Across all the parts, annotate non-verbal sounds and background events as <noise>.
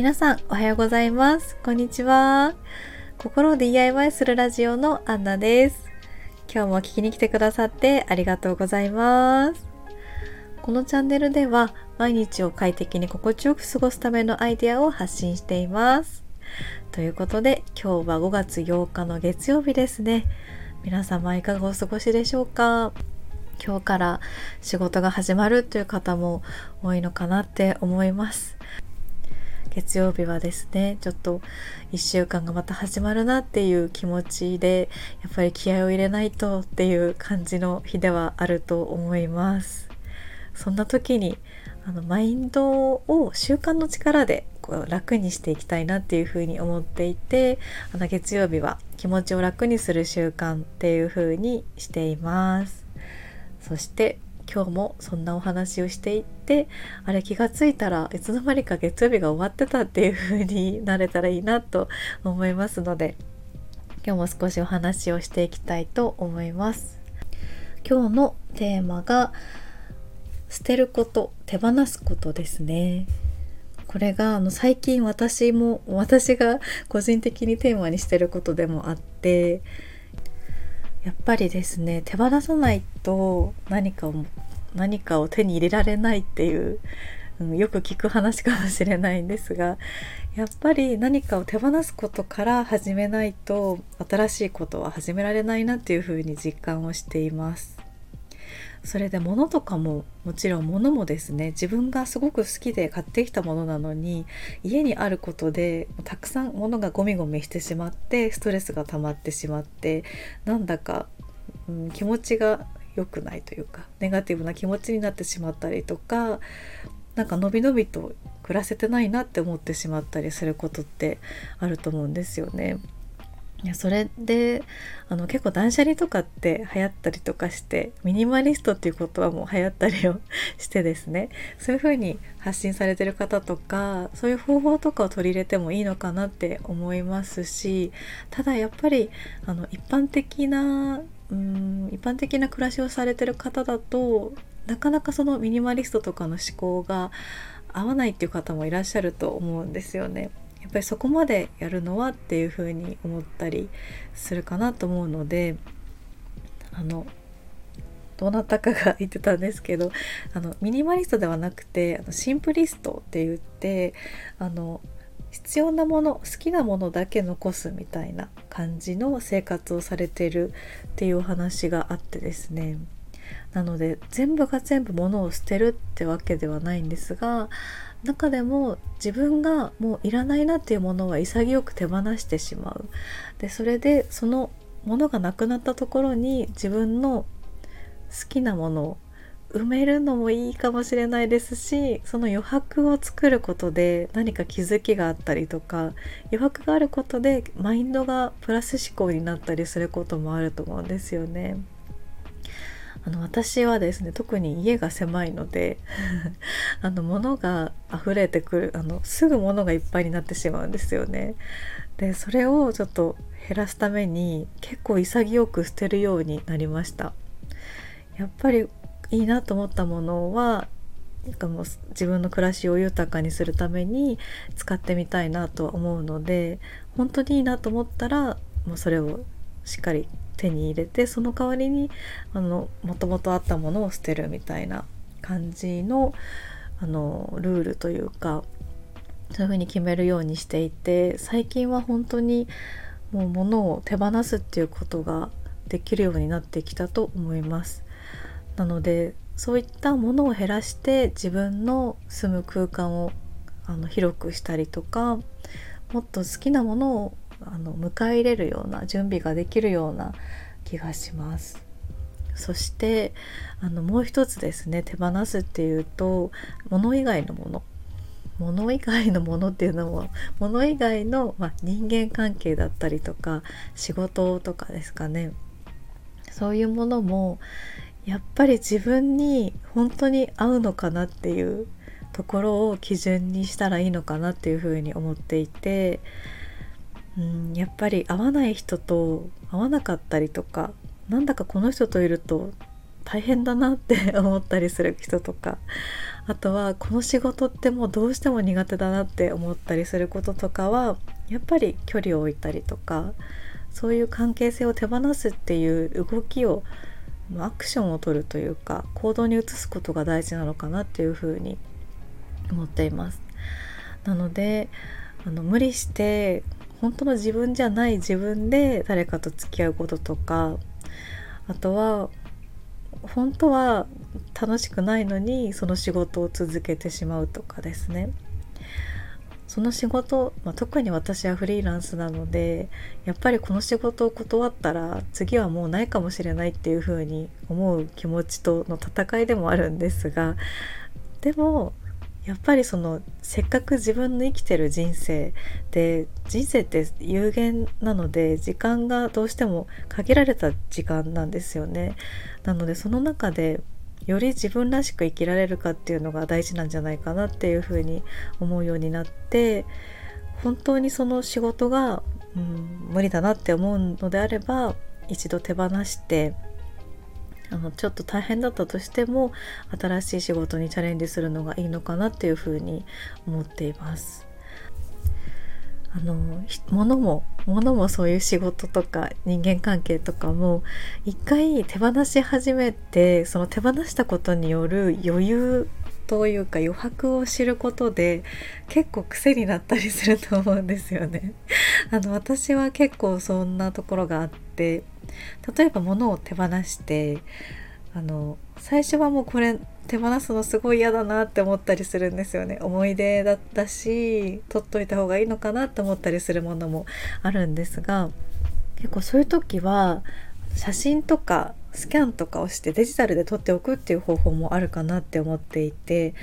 皆さんおはようございます。こんにちは。心を DIY するラジオのアンナです。今日も聞きに来てくださってありがとうございます。このチャンネルでは毎日を快適に心地よく過ごすためのアイデアを発信しています。ということで今日は5月8日の月曜日ですね。皆様いかがお過ごしでしょうか？今日から仕事が始まるという方も多いのかなって思います。月曜日はですねちょっと1週間がまた始まるなっていう気持ちでやっぱり気合を入れないとっていう感じの日ではあると思います。そんな時にあのマインドを習慣の力でこう楽にしていきたいなっていうふうに思っていてあの月曜日は気持ちを楽にする習慣っていうふうにしています。そして今日もそんなお話をしていってあれ気がついたらいつの間にか月曜日が終わってたっていう風になれたらいいなと思いますので今日も少しお話をしていきたいと思います。今日のテーマが捨てること手放すことですね。これがあの最近私も私が個人的にテーマにしてることでもあってやっぱりですね手放さないと何かを何かを手に入れられないっていう、うん、よく聞く話かもしれないんですがやっぱり何かを手放すことから始めないと新しいことは始められないなっていうふうに実感をしています。それで物とかももちろん物もですね自分がすごく好きで買ってきたものなのに家にあることでたくさん物がゴミゴミしてしまってストレスが溜まってしまってなんだか、うん、気持ちが良くないというかネガティブな気持ちになってしまったりとかなんかのびのびと暮らせてないなって思ってしまったりすることってあると思うんですよね。いやそれであの結構断捨離とかって流行ったりとかしてミニマリストっていうことはもう流行ったりを <laughs> してですねそういう風に発信されてる方とかそういう方法とかを取り入れてもいいのかなって思いますしただやっぱりあの一般的なうん一般的な暮らしをされてる方だとなかなかそのミニマリストとかの思考が合わないっていう方もいらっしゃると思うんですよね。やっぱりそこまでやるのはっていうふうに思ったりするかなと思うのであのどなたかが言ってたんですけどあのミニマリストではなくてあのシンプリストって言ってあの必要なもの好きなものだけ残すみたいな感じの生活をされてるっていうお話があってですね。なので全部が全部物を捨てるってわけではないんですが中でも自分がもういらないなっていうものは潔く手放してしまうでそれでそのものがなくなったところに自分の好きなものを埋めるのもいいかもしれないですしその余白を作ることで何か気づきがあったりとか余白があることでマインドがプラス思考になったりすることもあると思うんですよね。あの私はですね特に家が狭いので <laughs> あの物が溢れてくるあのすぐ物がいっぱいになってしまうんですよね。でそれをちょっと減らすために結構潔く捨てるようになりました。やっぱりいいなと思ったものはなんかもう自分の暮らしを豊かにするために使ってみたいなとは思うので本当にいいなと思ったらもうそれをしっかり手に入れてその代わりにあのもともとあったものを捨てるみたいな感じのあのルールというかそういうふうに決めるようにしていて最近は本当にもう物を手放すっていうことができるようになってきたと思います。なのでそういったものを減らして自分の住む空間をあの広くしたりとかもっと好きなものをあの迎え入れるような準備ができるような気がします。そしてあのもう一つですね手放すっていうと物以外のもの物以外のものっていうのも物以外の、まあ、人間関係だったりとか仕事とかですかねそういうものもやっぱり自分に本当に合うのかなっていうところを基準にしたらいいのかなっていうふうに思っていて、うん、やっぱり合わない人と合わなかったりとかなんだかこの人といると大変だなって <laughs> 思ったりする人とかあとはこの仕事ってもうどうしても苦手だなって思ったりすることとかはやっぱり距離を置いたりとかそういう関係性を手放すっていう動きをアクションを取るというか行動に移すことが大事なのかなっていうふうに思っています。なのであの無理して本当の自分じゃない自分で誰かと付き合うこととかあとは本当は楽しくないのにその仕事を続けてしまうとかですね。その仕事、まあ、特に私はフリーランスなのでやっぱりこの仕事を断ったら次はもうないかもしれないっていうふうに思う気持ちとの戦いでもあるんですがでもやっぱりそのせっかく自分の生きてる人生で人生って有限なので時間がどうしても限られた時間なんですよね。なのでその中でより自分らしく生きられるかっていうのが大事なんじゃないかなっていうふうに思うようになって本当にその仕事が、うん、無理だなって思うのであれば一度手放してあのちょっと大変だったとしても新しい仕事にチャレンジするのがいいのかなっていうふうに思っています。あの物も物もそういう仕事とか人間関係とかも一回手放し始めてその手放したことによる余裕というか余白を知ることで結構癖になったりすると思うんですよね。<laughs> あの私は結構そんなところがあって例えば物を手放してあの最初はもうこれ手放すのすごい嫌だなって思ったりするんですよね。思い出だったし取っといた方がいいのかなって思ったりするものもあるんですが結構そういう時は写真とかスキャンとかをしてデジタルで撮っておくっていう方法もあるかなって思っていて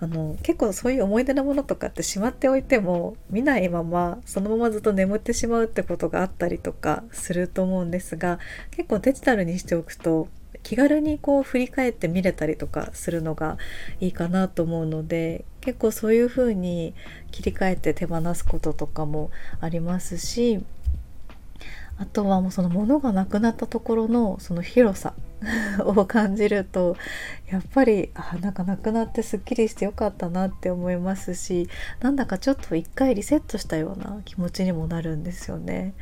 あの結構そういう思い出のものとかってしまっておいても見ないままそのままずっと眠ってしまうってことがあったりとかすると思うんですが結構デジタルにしておくと気軽にこう振り返って見れたりとかするのがいいかなと思うので結構そういう風に切り替えて手放すこととかもありますしあとはもうその物がなくなったところのその広さ <laughs> を感じるとやっぱりあなんかなくなってすっきりしてよかったなって思いますしなんだかちょっと一回リセットしたような気持ちにもなるんですよね。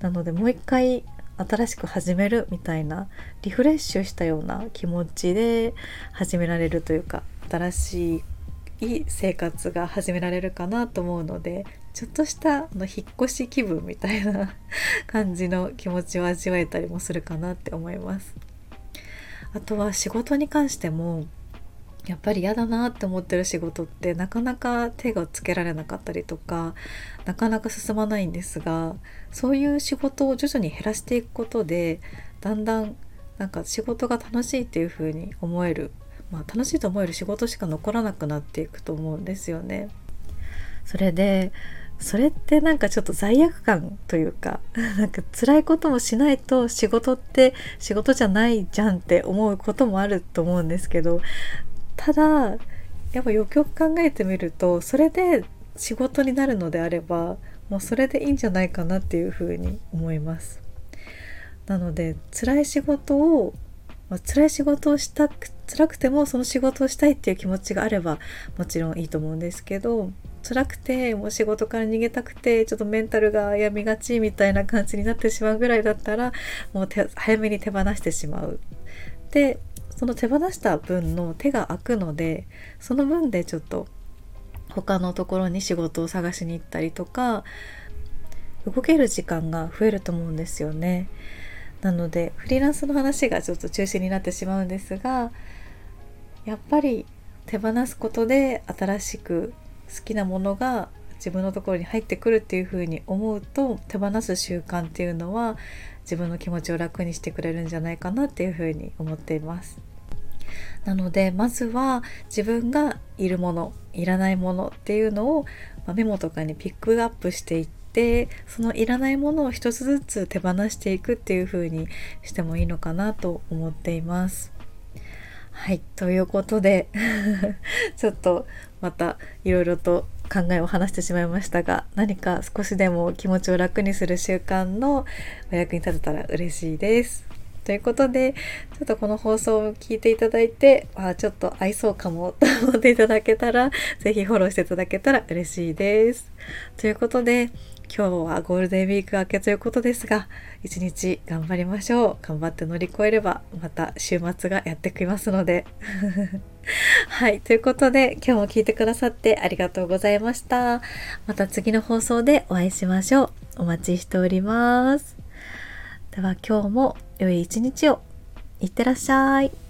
なのでもう一回新しく始めるみたいなリフレッシュしたような気持ちで始められるというか新しい生活が始められるかなと思うのでちょっとしたあの引っ越し気分みたいな感じの気持ちを味わえたりもするかなって思います。あとは仕事に関してもやっぱり嫌だなって思ってる仕事ってなかなか手がつけられなかったりとかなかなか進まないんですがそういう仕事を徐々に減らしていくことでだんだんなんか仕事が楽しいっていう風に思える、まあ、楽しいと思える仕事しか残らなくなっていくと思うんですよね。それでそれってなんかちょっと罪悪感というか <laughs> なんか辛いこともしないと仕事って仕事じゃないじゃんって思うこともあると思うんですけどただやっぱよくよく考えてみるとそれで仕事になるのであればもうそれでいいんじゃないかなっていうふうに思います。なので辛い仕事を、まあ、辛い仕事をしたく辛くてもその仕事をしたいっていう気持ちがあればもちろんいいと思うんですけど辛くてもう仕事から逃げたくてちょっとメンタルが病みがちみたいな感じになってしまうぐらいだったらもう早めに手放してしまう。でその手放した分の手が空くのでその分でちょっと他のところに仕事を探しに行ったりとか動ける時間が増えると思うんですよね。なのでフリーランスの話がちょっと中心になってしまうんですがやっぱり手放すことで新しく好きなものが自分のところに入ってくるっていうふうに思うと手放す習慣っていうのは自分の気持ちを楽にしてくれるんじゃないかなっていうふうに思っています。なのでまずは自分がいるものいらないものっていうのを、まメモとかにピックアップしていってそのいらないものを一つずつ手放していくっていう風にしてもいいのかなと思っています。はいということで <laughs> ちょっとまたいろいろと考えを話してしまいましたが何か少しでも気持ちを楽にする習慣のお役に立てたら嬉しいです。ということで、ちょっとこの放送を聞いていただいて、あちょっと合いそうかも <laughs> と思っていただけたら、ぜひフォローしていただけたら嬉しいです。ということで、今日はゴールデンウィーク明けということですが、一日頑張りましょう。頑張って乗り越えれば、また週末がやってきますので。<laughs> はい。ということで、今日も聞いてくださってありがとうございました。また次の放送でお会いしましょう。お待ちしております。では今日も良い一日を。いってらっしゃい。